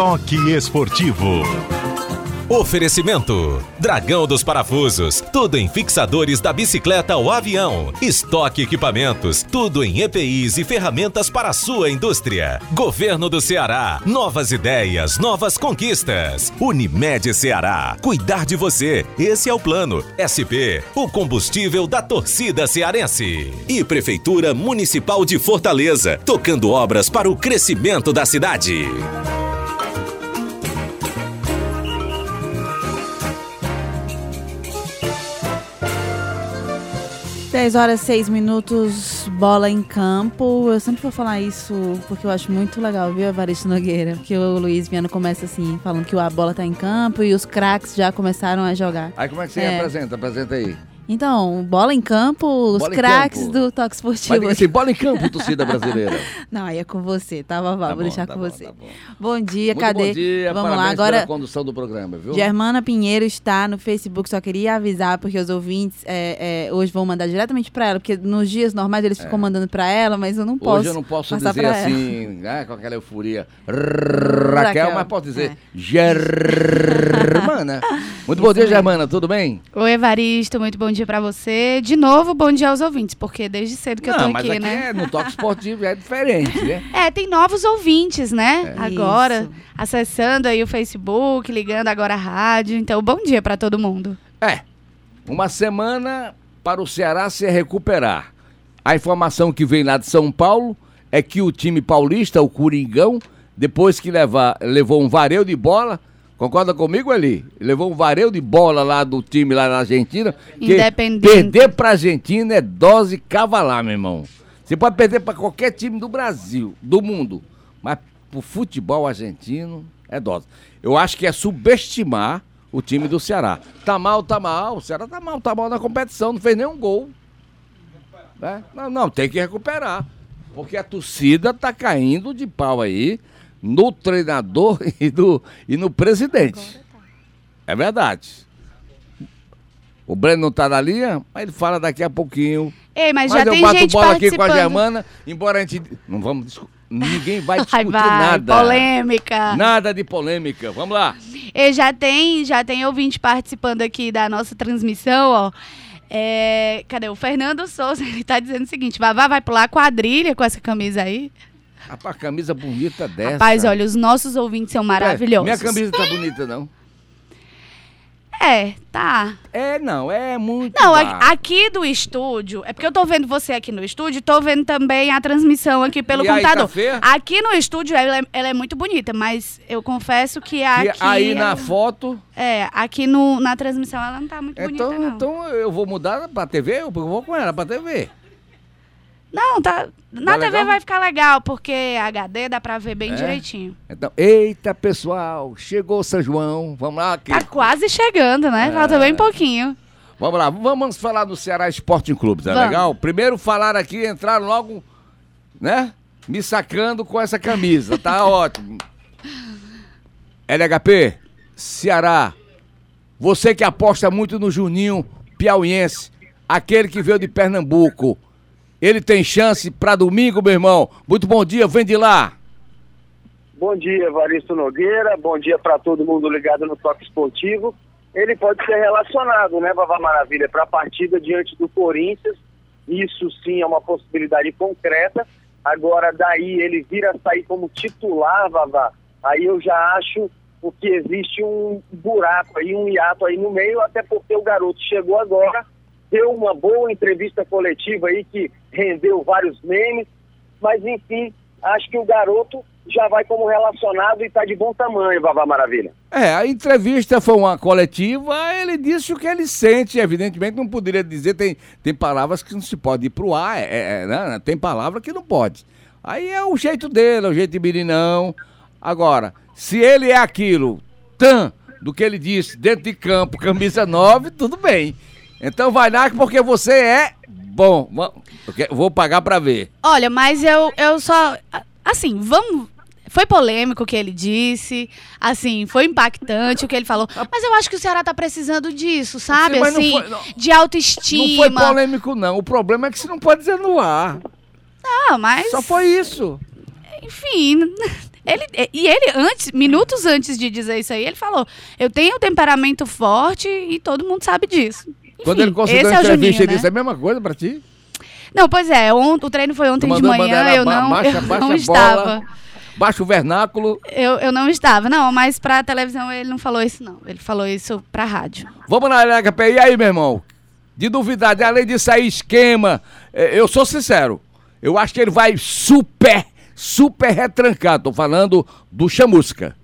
Toque Esportivo. Oferecimento: Dragão dos Parafusos, tudo em fixadores da bicicleta ao avião. Estoque equipamentos, tudo em EPIs e ferramentas para a sua indústria. Governo do Ceará, novas ideias, novas conquistas. Unimed Ceará, cuidar de você, esse é o plano. SP, o combustível da torcida cearense. E Prefeitura Municipal de Fortaleza, tocando obras para o crescimento da cidade. 10 horas 6 minutos, bola em campo. Eu sempre vou falar isso porque eu acho muito legal, viu, Evaristo Nogueira? Que o Luiz Viana começa assim, falando que a bola tá em campo e os craques já começaram a jogar. Aí como é que você é. apresenta? Apresenta aí. Então, bola em campo, os craques do Toque Esportivo. Mas, assim, bola em campo, torcida brasileira. Não, aí é com você, tá, Vavá? Tá Vou bom, deixar tá com bom, você. Tá bom. bom. dia, Muito cadê? Bom dia, Vamos lá, agora. condução do programa, viu? Germana Pinheiro está no Facebook, só queria avisar, porque os ouvintes é, é, hoje vão mandar diretamente para ela, porque nos dias normais eles ficam é. mandando para ela, mas eu não posso. Hoje eu não posso dizer assim, né, com aquela euforia, Raquel, mas posso dizer é. Germana. Muito bom dia, Germana, tudo bem? Oi, Evaristo, muito bom dia para você de novo, bom dia aos ouvintes, porque desde cedo que não, eu tô aqui, aqui né? É, no Toque Esportivo é diferente, né? É, tem novos ouvintes, né? É. Agora, Isso. acessando aí o Facebook, ligando agora a rádio. Então, bom dia para todo mundo. É, uma semana para o Ceará se recuperar. A informação que vem lá de São Paulo é que o time paulista, o Coringão, depois que levar, levou um vareio de bola, Concorda comigo, ali? Levou um vareio de bola lá do time lá na Argentina. Que perder pra Argentina é dose cavalar, meu irmão. Você pode perder para qualquer time do Brasil, do mundo. Mas pro futebol argentino é dose. Eu acho que é subestimar o time do Ceará. Tá mal, tá mal. O Ceará tá mal, tá mal na competição. Não fez nenhum gol. É? Não, não, tem que recuperar. Porque a torcida tá caindo de pau aí no treinador e, do, e no presidente. É verdade. O Breno não tá na linha, mas ele fala daqui a pouquinho. Ei, mas, mas já eu tem bato gente bola aqui com a Germana, embora a gente. Não vamos discutir. Ninguém vai discutir vai, nada. Polêmica. Nada de polêmica. Vamos lá. E já tem, já tem ouvinte participando aqui da nossa transmissão, ó. É, cadê? O Fernando Souza, ele tá dizendo o seguinte: Vavá vai pular quadrilha com essa camisa aí. Rapaz, camisa bonita dessa. Rapaz, olha, os nossos ouvintes são maravilhosos. É, minha camisa tá bonita, não? É, tá. É, não, é muito. Não, aqui do estúdio, é porque eu tô vendo você aqui no estúdio, tô vendo também a transmissão aqui pelo e computador. Aí, tá aqui no estúdio ela é, ela é, muito bonita, mas eu confesso que aqui. E aí na foto. É, aqui no, na transmissão ela não tá muito então, bonita. Não. Então eu vou mudar pra TV, eu vou com ela pra TV. Não, tá. Na tá TV legal? vai ficar legal, porque HD dá pra ver bem é? direitinho. Então, eita, pessoal, chegou São João. Vamos lá. Aqui. Tá quase chegando, né? É. Falta bem pouquinho. Vamos lá, vamos falar do Ceará Sporting Clube, tá vamos. legal? Primeiro falar aqui, entrar logo, né? Me sacando com essa camisa, tá ótimo. LHP, Ceará, você que aposta muito no Juninho Piauiense, aquele que veio de Pernambuco, ele tem chance para domingo, meu irmão. Muito bom dia, vem de lá. Bom dia, Evaristo Nogueira. Bom dia para todo mundo ligado no Toque Esportivo. Ele pode ser relacionado, né, Vavá Maravilha, para a partida diante do Corinthians. Isso sim é uma possibilidade concreta. Agora, daí ele vir a sair como titular, Vavá, aí eu já acho que existe um buraco aí, um hiato aí no meio, até porque o garoto chegou agora deu uma boa entrevista coletiva aí que rendeu vários memes, mas enfim, acho que o garoto já vai como relacionado e está de bom tamanho, Vavá Maravilha. É, a entrevista foi uma coletiva, ele disse o que ele sente, evidentemente não poderia dizer, tem, tem palavras que não se pode ir pro ar, é, é, né? tem palavra que não pode. Aí é o jeito dele, é o jeito de meninão. Agora, se ele é aquilo, tan, do que ele disse, dentro de campo, camisa 9, tudo bem. Então vai lá porque você é bom. Vou pagar para ver. Olha, mas eu, eu só. Assim, vamos. Foi polêmico o que ele disse, assim, foi impactante o que ele falou. Mas eu acho que o Ceará tá precisando disso, sabe? Sim, assim, não foi, não, de autoestima. Não foi polêmico, não. O problema é que você não pode dizer no ar. Não, mas. Só foi isso. Enfim, Ele, e ele, antes, minutos antes de dizer isso aí, ele falou: Eu tenho um temperamento forte e todo mundo sabe disso. Quando ele conseguiu a entrevista, ele disse a mesma coisa pra ti? Não, pois é, on, o treino foi ontem de manhã, eu não, baixa, eu baixa não estava. Baixa o vernáculo. Eu, eu não estava, não, mas pra televisão ele não falou isso, não. Ele falou isso pra rádio. Vamos na LHP. E aí, meu irmão? De duvidade, além de sair esquema, é, eu sou sincero, eu acho que ele vai super, super retrancado. Tô falando do Chamusca.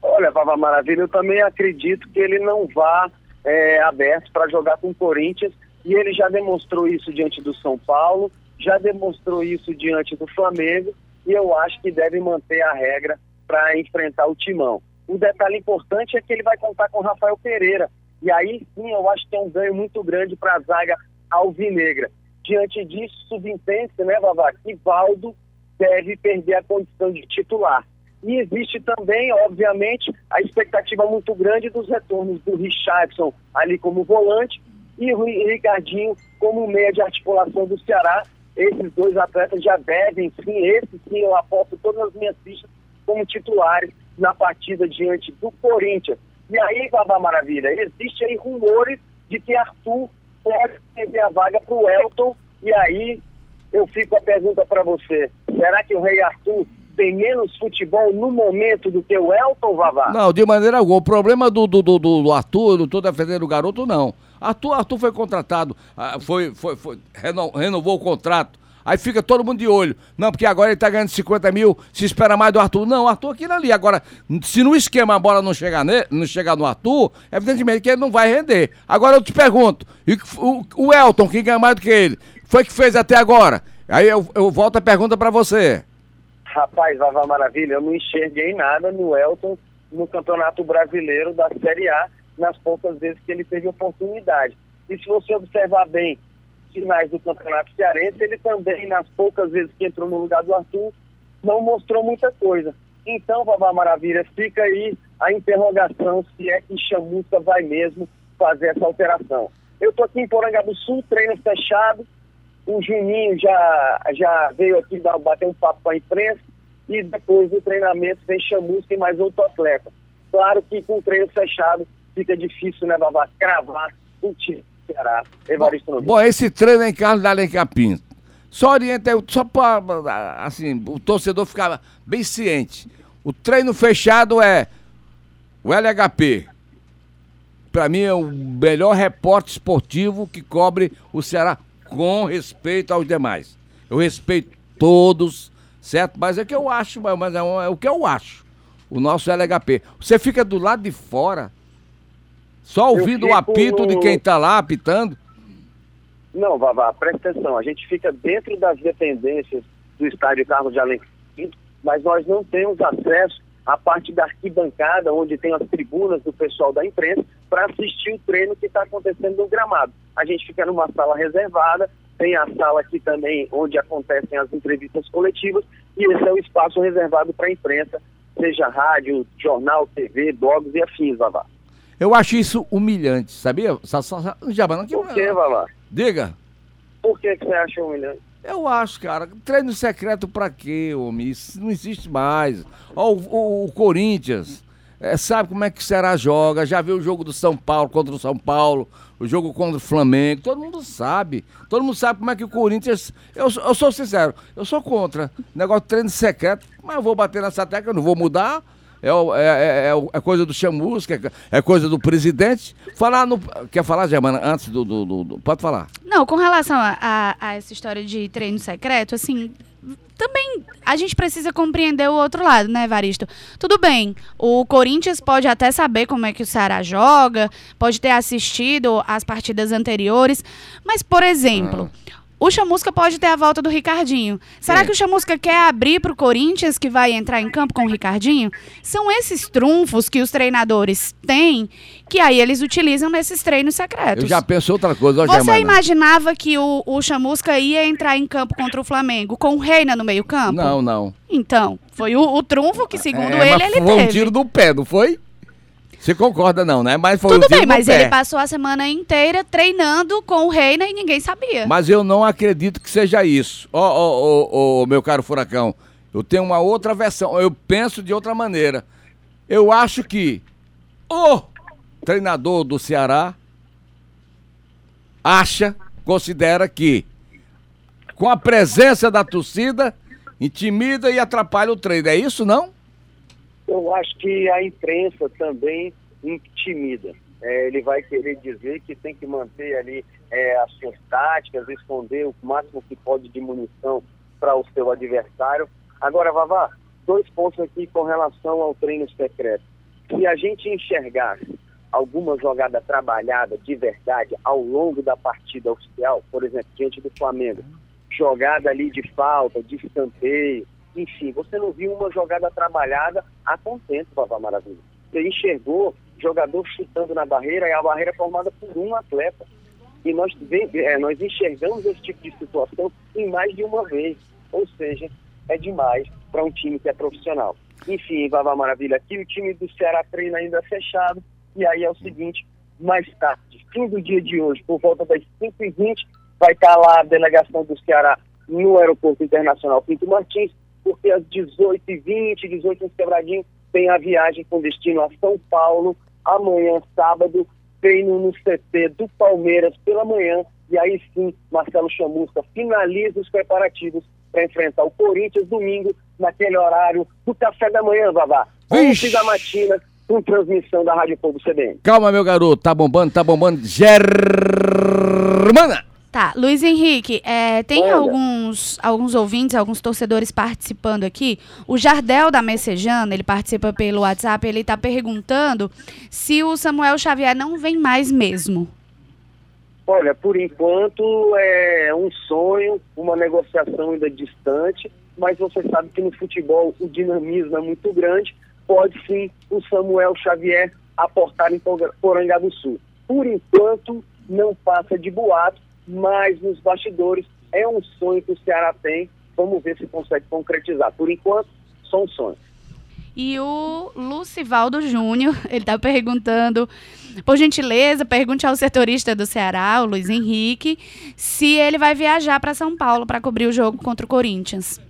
Olha, Vava Maravilha, eu também acredito que ele não vá é, aberto para jogar com o Corinthians e ele já demonstrou isso diante do São Paulo, já demonstrou isso diante do Flamengo e eu acho que deve manter a regra para enfrentar o Timão. Um detalhe importante é que ele vai contar com o Rafael Pereira. E aí sim eu acho que é um ganho muito grande para a zaga alvinegra. Diante disso, subentende né, Vavá, que Valdo deve perder a condição de titular. E existe também, obviamente, a expectativa muito grande dos retornos do Richardson ali como volante e o Ricardinho como meia de articulação do Ceará, esses dois atletas já devem, sim, esse sim, eu aposto todas as minhas fichas como titulares na partida diante do Corinthians. E aí, Babá Maravilha, existe aí rumores de que Arthur pode perder a vaga para o Elton. E aí eu fico a pergunta para você: será que o Rei Arthur tem menos futebol no momento do que o Elton, Vavá? Não, de maneira alguma. O problema do, do, do, do Arthur, não estou defendendo o garoto, não. Arthur, Arthur foi contratado, ah, foi, foi, foi, renovou o contrato. Aí fica todo mundo de olho. Não, porque agora ele tá ganhando 50 mil, se espera mais do Arthur. Não, Arthur aquilo ali. Agora, se no esquema a bola não chegar, ne, não chegar no Arthur, evidentemente que ele não vai render. Agora eu te pergunto, o, o Elton, que ganha mais do que ele, foi que fez até agora? Aí eu, eu volto a pergunta para você. Rapaz, Vava Maravilha, eu não enxerguei nada no Elton no Campeonato Brasileiro da Série A nas poucas vezes que ele teve oportunidade. E se você observar bem finais do Campeonato Cearense, ele também, nas poucas vezes que entrou no lugar do Arthur, não mostrou muita coisa. Então, Vavá Maravilha, fica aí a interrogação se é que Chamusca vai mesmo fazer essa alteração. Eu estou aqui em Poranga do Sul, treino fechado, o Juninho já, já veio aqui dar, bater um papo com a imprensa, e depois do treinamento vem Chamusca e mais outro atleta. Claro que com o treino fechado fica difícil, né, Vavá, cravar o time Ceará, Bom, bom, esse treino em Carlos da Alencar. Só orienta, só para assim, o torcedor ficar bem ciente. O treino fechado é o LHP. Para mim é o melhor repórter esportivo que cobre o Ceará com respeito aos demais. Eu respeito todos, certo? Mas é o que eu acho, mas é, é o que eu acho. O nosso LHP. Você fica do lado de fora, só ouvindo o apito no... de quem está lá apitando? Não, Vavá, presta atenção. A gente fica dentro das dependências do estádio Carlos de Alencar, mas nós não temos acesso à parte da arquibancada, onde tem as tribunas do pessoal da imprensa, para assistir o treino que está acontecendo no gramado. A gente fica numa sala reservada, tem a sala aqui também onde acontecem as entrevistas coletivas, e esse é o espaço reservado para a imprensa, seja rádio, jornal, TV, blogs e afins, Vavá. Eu acho isso humilhante, sabia? Jabana, que... Por que, Valá? Diga. Por que, que você acha humilhante? Eu acho, cara. Treino secreto pra quê, homem? Isso não existe mais. Ó, o, o, o Corinthians. É, sabe como é que será joga, já viu o jogo do São Paulo contra o São Paulo, o jogo contra o Flamengo, todo mundo sabe. Todo mundo sabe como é que o Corinthians. Eu, eu sou sincero, eu sou contra. Negócio de treino secreto, mas eu vou bater nessa tecla, não vou mudar é, é, é, é, coisa do Chamusca, é, é coisa do presidente. Falar no. Quer falar, Germana, antes do, do, do, do, Pode falar. Não, com relação a, a, a, essa história de treino secreto, assim. Também a gente precisa compreender o outro lado, né, Varisto? Tudo bem, o Corinthians pode até saber como é que o Ceará joga, pode ter assistido as partidas anteriores, mas, por exemplo, ah o Chamusca pode ter a volta do Ricardinho. Será é. que o Chamusca quer abrir para o Corinthians que vai entrar em campo com o Ricardinho? São esses trunfos que os treinadores têm que aí eles utilizam nesses treinos secretos. Eu já pensou outra coisa. Você Germana. imaginava que o, o Chamusca ia entrar em campo contra o Flamengo com o Reina no meio campo? Não, não. Então, foi o, o trunfo que, segundo é, ele, ele foi teve. Foi um tiro do pé, não foi? Você concorda não, né? Mas foi Tudo bem, mas pé. ele passou a semana inteira treinando com o Reina e ninguém sabia. Mas eu não acredito que seja isso. Ó, ó, ó, meu caro Furacão, Eu tenho uma outra versão, eu penso de outra maneira. Eu acho que o treinador do Ceará acha, considera que com a presença da torcida intimida e atrapalha o treino. É isso, não? Eu acho que a imprensa também intimida. É, ele vai querer dizer que tem que manter ali é, as suas táticas, esconder o máximo que pode de munição para o seu adversário. Agora, Vavá, dois pontos aqui com relação ao treino secreto. Se a gente enxergasse alguma jogada trabalhada de verdade ao longo da partida oficial, por exemplo, diante do Flamengo, jogada ali de falta, de escanteio, enfim, você não viu uma jogada trabalhada a contento, Vavá Maravilha. Você enxergou jogador chutando na barreira e a barreira é formada por um atleta. E nós, é, nós enxergamos esse tipo de situação em mais de uma vez. Ou seja, é demais para um time que é profissional. Enfim, Vavá Maravilha, aqui o time do Ceará treina ainda fechado. E aí é o seguinte, mais tarde, fim do dia de hoje, por volta das 5h20, vai estar lá a delegação do Ceará no Aeroporto Internacional Pinto Martins, porque às 18h20, 18 quebradinho, tem a viagem com destino a São Paulo, amanhã, sábado, treino no CT do Palmeiras pela manhã, e aí sim, Marcelo Chamusca finaliza os preparativos para enfrentar o Corinthians domingo, naquele horário do café da manhã, Vavá. 11 da matina, com transmissão da Rádio Povo CBN. Calma, meu garoto, tá bombando, tá bombando. Germana! Tá, Luiz Henrique, é, tem alguns, alguns ouvintes, alguns torcedores participando aqui. O Jardel da Messejana, ele participa pelo WhatsApp, ele está perguntando se o Samuel Xavier não vem mais mesmo. Olha, por enquanto é um sonho, uma negociação ainda distante, mas você sabe que no futebol o dinamismo é muito grande. Pode sim o Samuel Xavier aportar em Porangá do Sul. Por enquanto, não passa de boato, mas nos bastidores é um sonho que o Ceará tem. Vamos ver se consegue concretizar. Por enquanto, só um sonho. E o Lucivaldo Júnior, ele está perguntando, por gentileza, pergunte ao setorista do Ceará, o Luiz Henrique, se ele vai viajar para São Paulo para cobrir o jogo contra o Corinthians.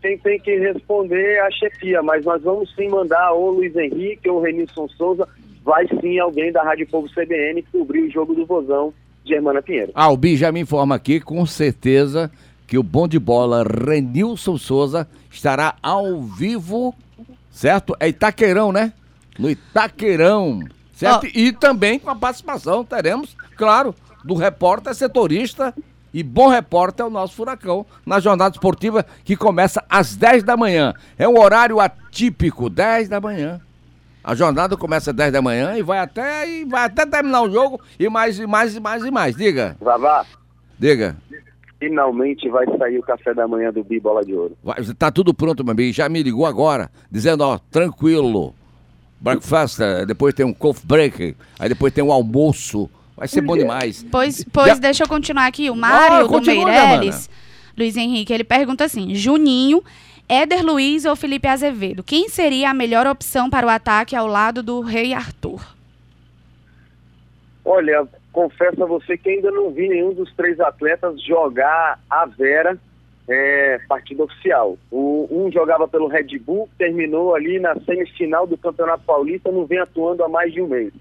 Quem tem que responder é a chefia, mas nós vamos sim mandar ou Luiz Henrique ou o Renilson Souza, vai sim alguém da Rádio Povo CBN cobrir o jogo do Vozão Germana Pinheiro. Ah, o Bi já me informa aqui, com certeza, que o bom de bola Renilson Souza estará ao vivo, certo? É Itaqueirão, né? No Itaqueirão, certo? Oh. E também com a participação, teremos, claro, do repórter setorista e bom repórter é o nosso Furacão, na jornada esportiva que começa às 10 da manhã. É um horário atípico, 10 da manhã. A jornada começa às 10 da manhã e vai até e vai até terminar o jogo e mais e mais e mais e mais. Diga. Vavá. Diga. Finalmente vai sair o café da manhã do Bi Bola de Ouro. Vai, tá tudo pronto, meu amigo. Já me ligou agora, dizendo, ó, tranquilo. Breakfast, eh, depois tem um coffee break, aí depois tem um almoço. Vai ser bom demais. Pois, pois Já... deixa eu continuar aqui. O Mário ah, do Meirelles, Luiz Henrique, ele pergunta assim: Juninho Éder Luiz ou Felipe Azevedo? Quem seria a melhor opção para o ataque ao lado do Rei Arthur? Olha, confesso a você que ainda não vi nenhum dos três atletas jogar a Vera é, partida oficial. O, um jogava pelo Red Bull, terminou ali na semifinal do Campeonato Paulista, não vem atuando há mais de um mês.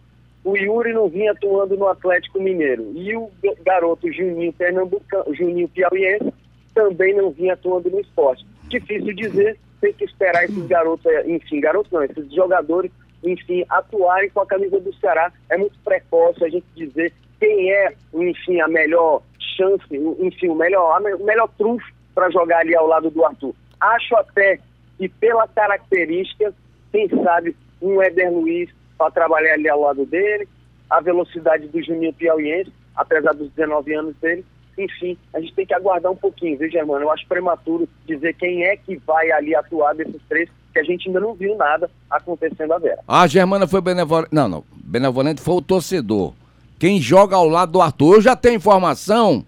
O Yuri não vinha atuando no Atlético Mineiro. E o garoto Juninho Pernambucano, Juninho Piauiense, também não vinha atuando no esporte difícil dizer, tem que esperar esses garotos, é, enfim, garotos não, esses jogadores, enfim, atuarem com a camisa do Ceará. É muito precoce a gente dizer quem é, enfim, a melhor chance, enfim, o melhor, o melhor trunfo para jogar ali ao lado do Arthur. Acho até que pela característica, quem sabe um Éder Luiz para trabalhar ali ao lado dele, a velocidade do Juninho Piauiense, apesar dos 19 anos dele, enfim, a gente tem que aguardar um pouquinho, viu, Germano? Eu acho prematuro dizer quem é que vai ali atuar desses três, que a gente ainda não viu nada acontecendo a Vera. A Germana foi benevolente. Não, não. Benevolente foi o torcedor. Quem joga ao lado do Arthur. Eu já tenho informação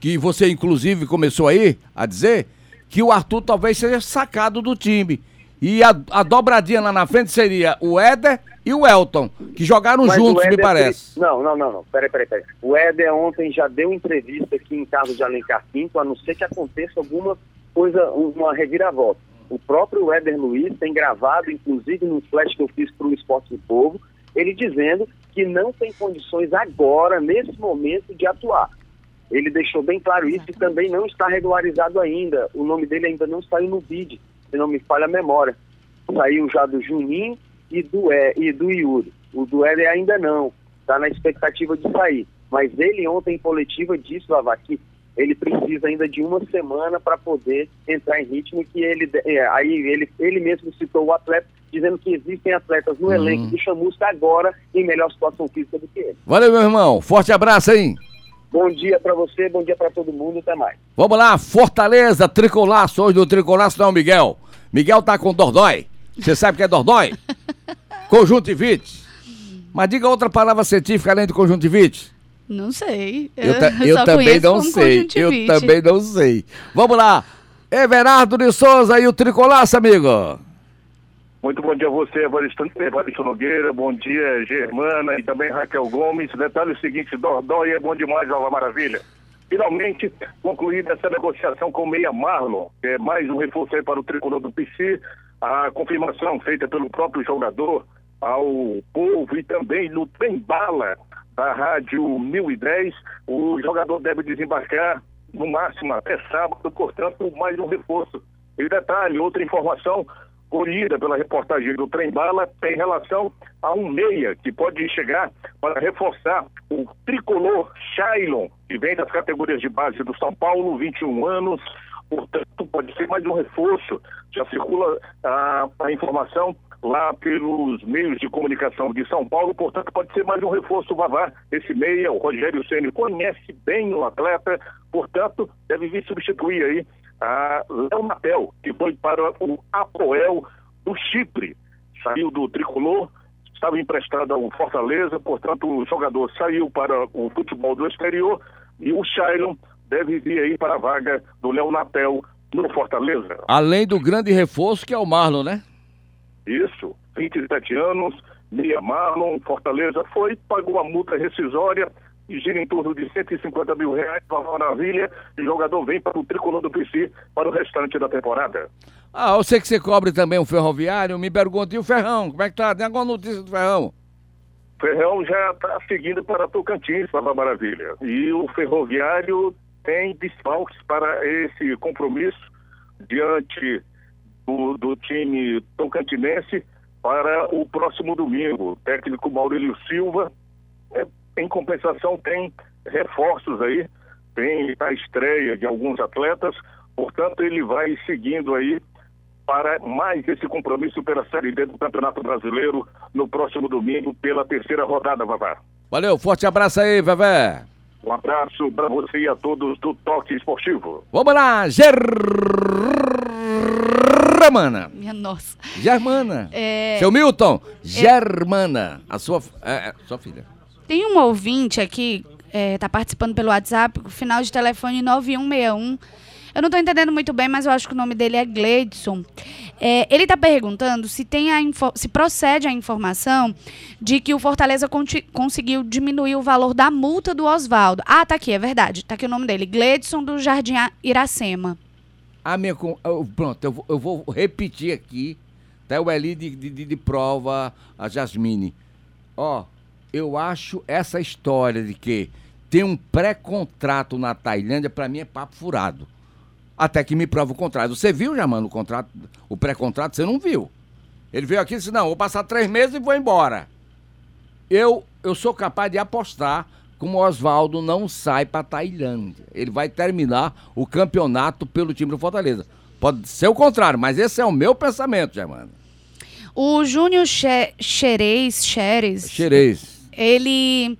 que você, inclusive, começou aí a dizer que o Arthur talvez seja sacado do time. E a, a dobradinha lá na frente seria o Éder e o Elton, que jogaram Mas juntos, me parece. Não, não, não, não. Peraí, peraí, peraí. O Éder ontem já deu entrevista aqui em casa de Alencar Quinto, a não ser que aconteça alguma coisa, uma reviravolta. O próprio Éder Luiz tem gravado, inclusive no flash que eu fiz para o Esporte do Povo, ele dizendo que não tem condições agora, nesse momento, de atuar. Ele deixou bem claro isso e também não está regularizado ainda. O nome dele ainda não saiu no BID, se não me falha a memória. Saiu já do Juninho e do, e, e do Yuri. O do Éder ainda não. Está na expectativa de sair. Mas ele ontem em coletiva disse, Vavá, que ele precisa ainda de uma semana para poder entrar em ritmo que ele é, aí ele, ele mesmo citou o atleta dizendo que existem atletas no hum. elenco do Chamusca agora em melhor situação física do que ele. Valeu, meu irmão. Forte abraço aí. Bom dia para você, bom dia para todo mundo, até mais. Vamos lá, Fortaleza, Tricolaço, hoje do Tricolaço não, Miguel. Miguel tá com Dordói. Você sabe o que é Dordói? Conjuntivite. Mas diga outra palavra científica além de conjuntivite. Não sei. Eu, eu, eu também não sei. Eu também não sei. Vamos lá. Everardo de Souza e o Tricolaço, amigo. Muito bom dia a você, Evaristo, Nogueira, bom dia, Germana e também Raquel Gomes. Detalhe o seguinte, Dordói é bom demais, Alva Maravilha. Finalmente, concluída essa negociação com o Meia Marlon, que é mais um reforço aí para o tricolor do PC, a confirmação feita pelo próprio jogador ao povo e também no trem bala da Rádio 1010, o jogador deve desembarcar no máximo até sábado, portanto, mais um reforço. E detalhe, outra informação, colhida pela reportagem do Trem Bala tem relação a um meia que pode chegar para reforçar o tricolor Shailon, que vem das categorias de base do São Paulo, 21 anos, portanto pode ser mais um reforço. Já circula a, a informação lá pelos meios de comunicação de São Paulo, portanto pode ser mais um reforço Vavá. Esse meia, o Rogério Ceni conhece bem o atleta, portanto deve vir substituir aí a Léo Natel, que foi para o Apoel do Chipre. Saiu do tricolor, estava emprestado ao Fortaleza, portanto o jogador saiu para o futebol do exterior e o Shailon deve vir aí para a vaga do Léo Natel no Fortaleza. Além do grande reforço que é o Marlon, né? Isso, 27 anos, meia Marlon, Fortaleza foi, pagou a multa rescisória e gira em torno de 150 mil reais, uma maravilha, e o jogador vem para o tricolor do PC para o restante da temporada. Ah, eu sei que você cobre também o ferroviário, me pergunta, e o Ferrão, como é que tá? Tem alguma notícia do Ferrão? Ferrão já está seguindo para Tocantins, para a Maravilha. E o Ferroviário tem desfalques para esse compromisso diante do, do time tocantinense para o próximo domingo. O técnico Maurílio Silva em compensação, tem reforços aí, tem a estreia de alguns atletas, portanto, ele vai seguindo aí para mais esse compromisso pela Série D do Campeonato Brasileiro no próximo domingo, pela terceira rodada, Vavá. Valeu, forte abraço aí, Vevé. Um abraço para você e a todos do Toque Esportivo. Vamos lá, Germana. Minha nossa. Germana. É... Seu Milton, é... Germana, a sua, é, é sua filha. Tem um ouvinte aqui, é, tá participando pelo WhatsApp, final de telefone 9161. Eu não estou entendendo muito bem, mas eu acho que o nome dele é Gleidson. É, ele está perguntando se, tem a se procede a informação de que o Fortaleza conseguiu diminuir o valor da multa do Oswaldo. Ah, tá aqui, é verdade. Tá aqui o nome dele, Gleidson do Jardim Iracema. A minha, pronto, eu eu vou repetir aqui, até o Eli de, de, de prova, a Jasmine. Ó, eu acho essa história de que tem um pré-contrato na Tailândia, para mim é papo furado. Até que me prova o contrário. Você viu, já, mano, o contrato, o pré-contrato? Você não viu. Ele veio aqui e disse: não, vou passar três meses e vou embora. Eu, eu sou capaz de apostar como o Oswaldo não sai para Tailândia. Ele vai terminar o campeonato pelo time do Fortaleza. Pode ser o contrário, mas esse é o meu pensamento, Germano. O Júnior Xerez, Xerez, Xerez ele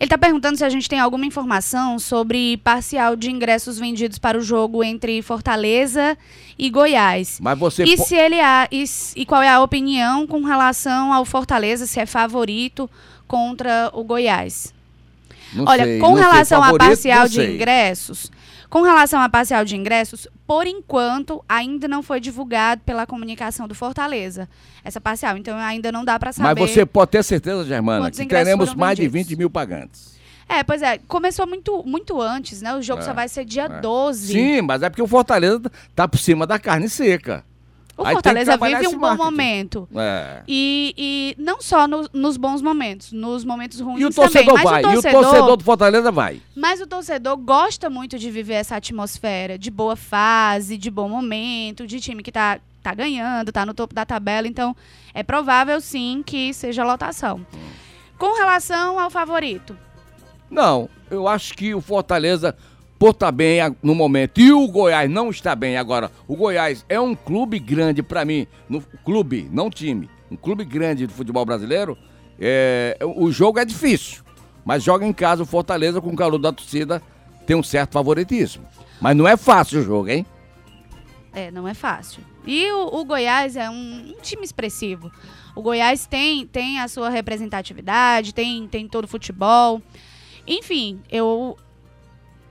ele está perguntando se a gente tem alguma informação sobre parcial de ingressos vendidos para o jogo entre Fortaleza e Goiás. Mas você e se ele há, e, e, qual é a opinião com relação ao Fortaleza se é favorito contra o Goiás? Não Olha, sei, com relação favorito, a parcial de ingressos, com relação à parcial de ingressos, por enquanto, ainda não foi divulgado pela comunicação do Fortaleza essa parcial. Então, ainda não dá para saber. Mas você pode ter certeza, Germana, que teremos mais de 20 mil pagantes. É, pois é, começou muito, muito antes, né? O jogo é, só vai ser dia é. 12. Sim, mas é porque o Fortaleza tá por cima da carne seca. O Aí Fortaleza vive um bom momento. É. E, e não só no, nos bons momentos, nos momentos ruins e o torcedor também. Vai, o torcedor, e o torcedor do Fortaleza vai. Mas o torcedor gosta muito de viver essa atmosfera de boa fase, de bom momento, de time que tá, tá ganhando, tá no topo da tabela. Então, é provável sim que seja lotação. Com relação ao favorito. Não, eu acho que o Fortaleza por estar tá bem no momento. E o Goiás não está bem agora. O Goiás é um clube grande para mim, no clube, não time, um clube grande do futebol brasileiro. É, o jogo é difícil, mas joga em casa o Fortaleza com o calor da torcida tem um certo favoritismo. Mas não é fácil o jogo, hein? É, não é fácil. E o, o Goiás é um, um, time expressivo. O Goiás tem, tem a sua representatividade, tem, tem todo o futebol. Enfim, eu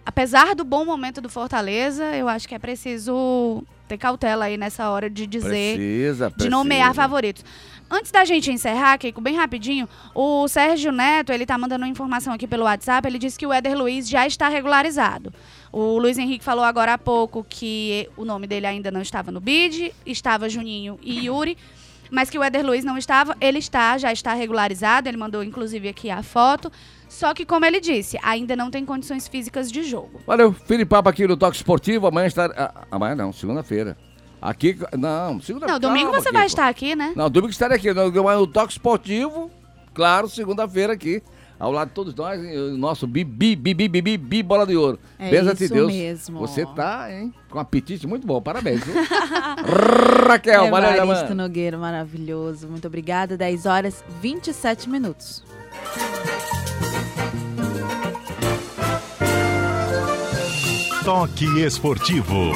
apesar do bom momento do Fortaleza, eu acho que é preciso ter cautela aí nessa hora de dizer, precisa, de nomear favoritos. Antes da gente encerrar, Keiko, bem rapidinho, o Sérgio Neto, ele tá mandando uma informação aqui pelo WhatsApp, ele disse que o Éder Luiz já está regularizado. O Luiz Henrique falou agora há pouco que o nome dele ainda não estava no bid, estava Juninho e Yuri, mas que o Éder Luiz não estava, ele está, já está regularizado, ele mandou inclusive aqui a foto. Só que, como ele disse, ainda não tem condições físicas de jogo. Valeu, Filipapa aqui no Toque Esportivo. Amanhã está. Ah, amanhã não, segunda-feira. Aqui, não, segunda-feira. Não, domingo você vai estar aqui, né? Não, domingo estarei aqui. No, no Toque Esportivo, claro, segunda-feira aqui. Ao lado de todos nós, o nosso bibi, bibi, bibi, bibi, bola de ouro. É Beza isso de Deus. mesmo. Você tá, hein, com um apetite muito bom. Parabéns, viu? Raquel, é, Evaristo Nogueira, maravilhoso. Muito obrigada. 10 horas 27 minutos. Toque Esportivo.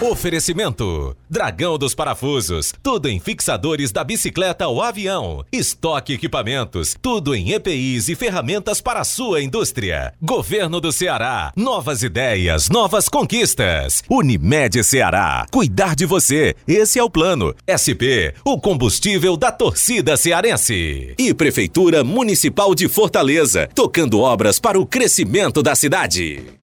Oferecimento: Dragão dos Parafusos. Tudo em fixadores da bicicleta ao avião. Estoque equipamentos. Tudo em EPIs e ferramentas para a sua indústria. Governo do Ceará. Novas ideias, novas conquistas. Unimed Ceará. Cuidar de você. Esse é o plano. SP, o combustível da torcida cearense. E Prefeitura Municipal de Fortaleza. Tocando obras para o crescimento da cidade.